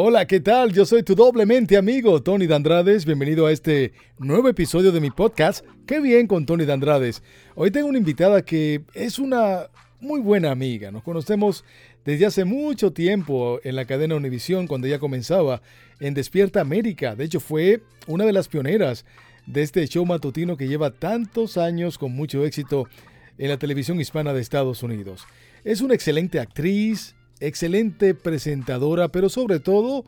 Hola, ¿qué tal? Yo soy tu doblemente amigo, Tony Dandrades. Bienvenido a este nuevo episodio de mi podcast. Qué bien con Tony Dandrades. Hoy tengo una invitada que es una muy buena amiga. Nos conocemos desde hace mucho tiempo en la cadena Univisión cuando ella comenzaba en Despierta América. De hecho, fue una de las pioneras de este show matutino que lleva tantos años con mucho éxito en la televisión hispana de Estados Unidos. Es una excelente actriz, excelente presentadora, pero sobre todo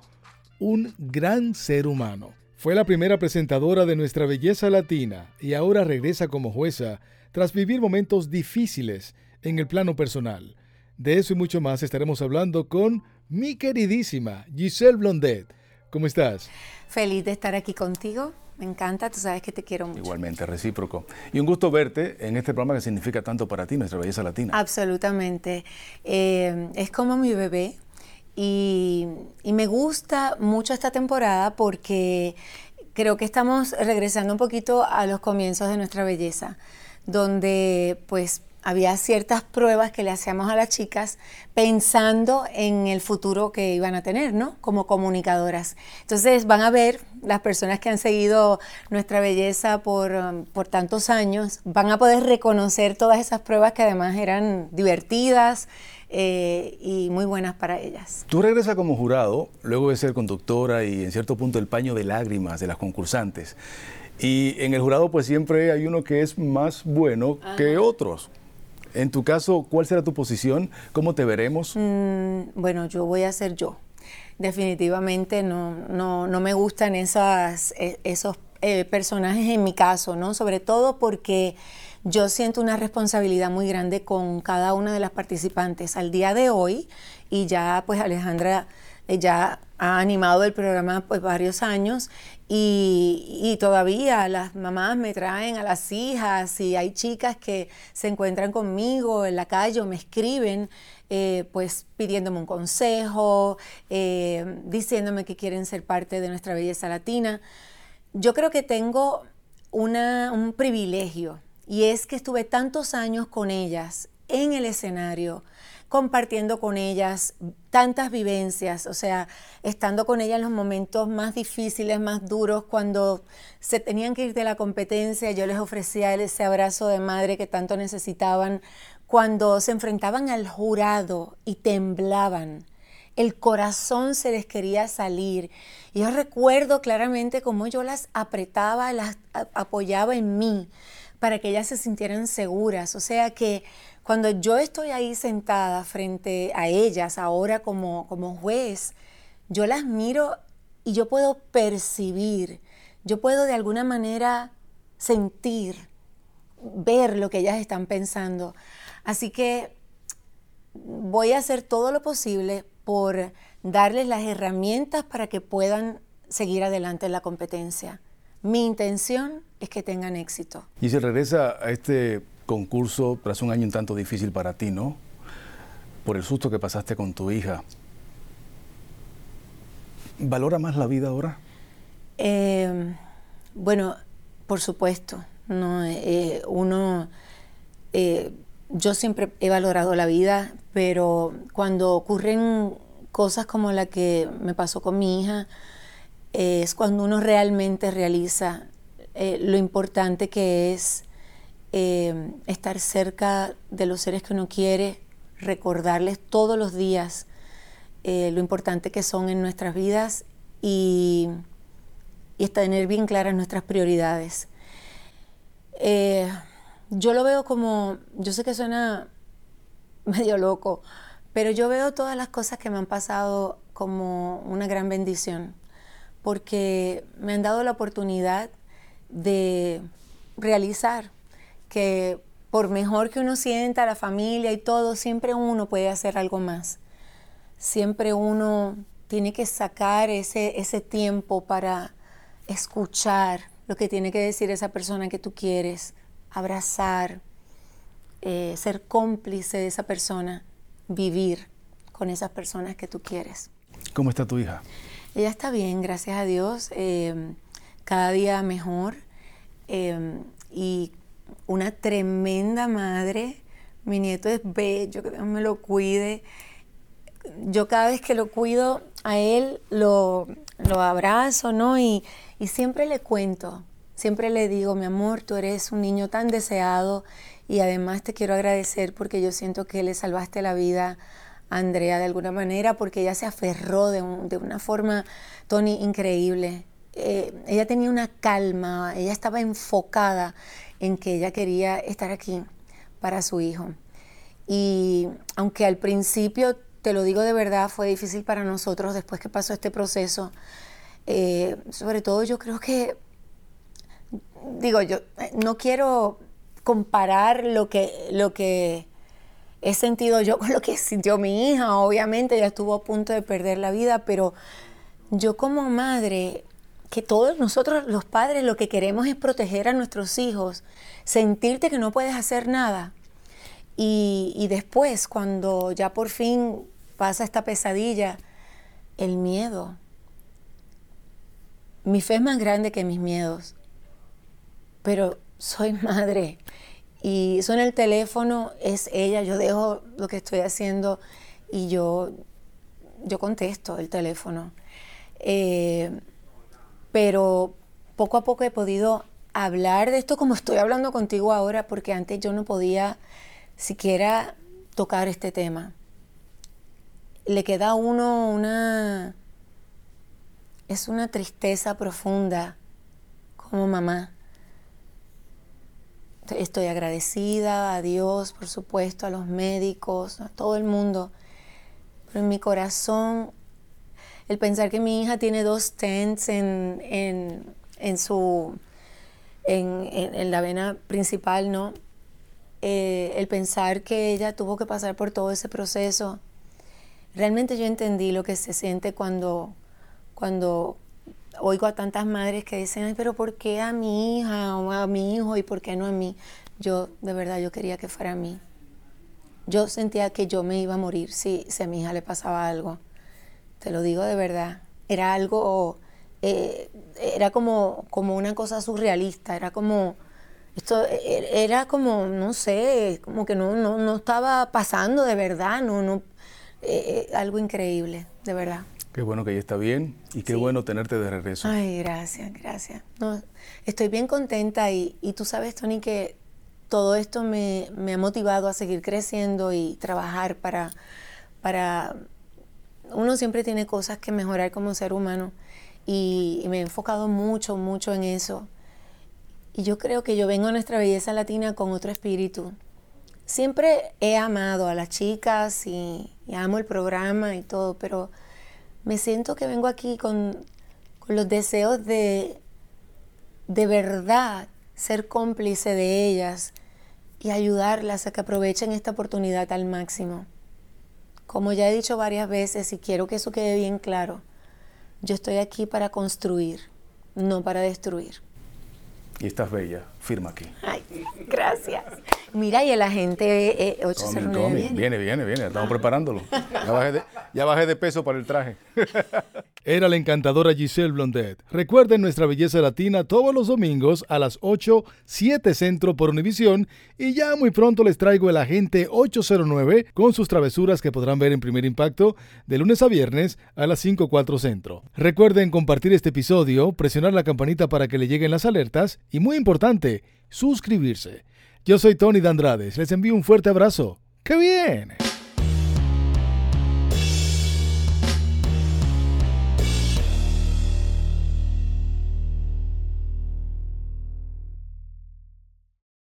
un gran ser humano. Fue la primera presentadora de nuestra belleza latina y ahora regresa como jueza tras vivir momentos difíciles en el plano personal. De eso y mucho más estaremos hablando con mi queridísima Giselle Blondet. ¿Cómo estás? Feliz de estar aquí contigo. Me encanta, tú sabes que te quiero mucho. Igualmente, recíproco. Y un gusto verte en este programa que significa tanto para ti, nuestra belleza latina. Absolutamente. Eh, es como mi bebé y, y me gusta mucho esta temporada porque creo que estamos regresando un poquito a los comienzos de nuestra belleza, donde pues había ciertas pruebas que le hacíamos a las chicas pensando en el futuro que iban a tener, ¿no? Como comunicadoras. Entonces van a ver, las personas que han seguido nuestra belleza por, um, por tantos años, van a poder reconocer todas esas pruebas que además eran divertidas, eh, y muy buenas para ellas. Tú regresas como jurado, luego de ser conductora y en cierto punto el paño de lágrimas de las concursantes. Y en el jurado pues siempre hay uno que es más bueno que otros. En tu caso, ¿cuál será tu posición? ¿Cómo te veremos? Mm, bueno, yo voy a ser yo. Definitivamente no, no, no me gustan e, esos eh, personajes en mi caso, ¿no? Sobre todo porque yo siento una responsabilidad muy grande con cada una de las participantes. Al día de hoy, y ya pues Alejandra ya ha animado el programa pues varios años y, todavía las mamás me traen a las hijas y hay chicas que se encuentran conmigo en la calle o me escriben eh, pues pidiéndome un consejo, eh, diciéndome que quieren ser parte de nuestra belleza latina. Yo creo que tengo un privilegio y es que estuve tantos años con ellas en el escenario, compartiendo con ellas tantas vivencias, o sea, estando con ellas en los momentos más difíciles, más duros, cuando se tenían que ir de la competencia, yo les ofrecía ese abrazo de madre que tanto necesitaban, cuando se enfrentaban al jurado y temblaban. El corazón se les quería salir. Yo recuerdo claramente cómo yo las apretaba, las apoyaba en mí para que ellas se sintieran seguras. O sea que cuando yo estoy ahí sentada frente a ellas, ahora como, como juez, yo las miro y yo puedo percibir, yo puedo de alguna manera sentir, ver lo que ellas están pensando. Así que voy a hacer todo lo posible por darles las herramientas para que puedan seguir adelante en la competencia. Mi intención es que tengan éxito. Y se regresa a este concurso tras un año un tanto difícil para ti, ¿no? Por el susto que pasaste con tu hija. ¿Valora más la vida ahora? Em, bueno, por supuesto. No, eh, uno, eh, yo siempre he valorado la vida, pero cuando ocurren cosas como la que me pasó con mi hija, es cuando uno realmente realiza eh, lo importante que es eh, estar cerca de los seres que uno quiere, recordarles todos los días eh, lo importante que son en nuestras vidas y, y tener bien claras nuestras prioridades. Eh, yo lo veo como, yo sé que suena medio loco, pero yo veo todas las cosas que me han pasado como una gran bendición, porque me han dado la oportunidad de realizar que por mejor que uno sienta, la familia y todo, siempre uno puede hacer algo más. Siempre uno tiene que sacar ese, ese tiempo para escuchar lo que tiene que decir esa persona que tú quieres, abrazar, eh, ser cómplice de esa persona, vivir con esas personas que tú quieres. ¿Cómo está tu hija? Ella está bien, gracias a Dios, eh, cada día mejor. Eh, y una tremenda madre. Mi nieto es bello, que Dios me lo cuide. Yo cada vez que lo cuido a él lo, lo abrazo, ¿no? Y, y siempre le cuento, siempre le digo, mi amor, tú eres un niño tan deseado y además te quiero agradecer porque yo siento que le salvaste la vida a Andrea de alguna manera porque ella se aferró de, de una forma, Tony, increíble. Eh, ella tenía una calma, ella estaba enfocada en que ella quería estar aquí para su hijo. Y aunque al principio, te lo digo de verdad, fue difícil para nosotros después que pasó este proceso, eh, sobre todo yo creo que, digo, yo eh, no quiero comparar lo que, lo que he sentido yo con lo que sintió mi hija, obviamente ella estuvo a punto de perder la vida, pero yo como madre que todos nosotros los padres lo que queremos es proteger a nuestros hijos, sentirte que no puedes hacer nada. Y, después, cuando ya por fin pasa esta pesadilla, el miedo. Mi fe es más grande que mis miedos, pero soy madre y suena el teléfono, es ella, yo dejo lo que estoy haciendo y yo, yo contesto el teléfono. Eh, pero poco a poco he podido hablar de esto como estoy hablando contigo ahora, porque antes yo no podía siquiera tocar este tema. Le queda a uno una... Es una tristeza profunda como mamá. Estoy agradecida a Dios, por supuesto, a los médicos, a todo el mundo. Pero en mi corazón el pensar que mi hija tiene dos stents en, en, su, en, la vena principal, ¿no? Eh, el pensar que ella tuvo que pasar por todo ese proceso. Realmente yo entendí lo que se siente cuando, cuando oigo a tantas madres que dicen, Ay, pero ¿por qué a mi hija o a mi hijo y por qué no a mí? Yo, de verdad, yo quería que fuera a mí. Yo sentía que yo me iba a morir si, si a mi hija le pasaba algo te lo digo de verdad. Era algo, eh, era como, como una cosa surrealista, era como, esto e, era como, no sé, como que no, no, no estaba pasando de verdad, no, no, eh, eh, algo increíble, de verdad. Qué bueno que ella está bien y qué bueno tenerte de regreso. Ay, gracias, gracias. No, estoy bien contenta y, y tú sabes, Tony, que todo esto me, me, ha motivado a seguir creciendo y trabajar para, para uno siempre tiene cosas que mejorar como ser humano y, me he enfocado mucho, mucho en eso. Y yo creo que yo vengo a nuestra belleza latina con otro espíritu. Siempre he amado a las chicas y, amo el programa y todo, pero me siento que vengo aquí con, con los deseos de de verdad ser cómplice de ellas y ayudarlas a que aprovechen esta oportunidad al máximo. Como ya he dicho varias veces y quiero que eso quede bien claro, yo estoy aquí para construir, no para destruir. Y estás bella, firma aquí. Ay, gracias. Mira, y el agente 809 eh, viene. Viene, viene, estamos preparándolo. Ya bajé, de, peso para el traje. Era la encantadora Giselle Blondet. Recuerden nuestra belleza latina todos los domingos a las 8, 7 centro por Univisión y ya muy pronto les traigo el agente 809 con sus travesuras que podrán ver en primer impacto de lunes a viernes a las 5, 4 centro. Recuerden compartir este episodio, presionar la campanita para que le lleguen las alertas y muy importante, suscribirse. Yo soy Tony Dandrades, les envío un fuerte abrazo. ¡Qué bien!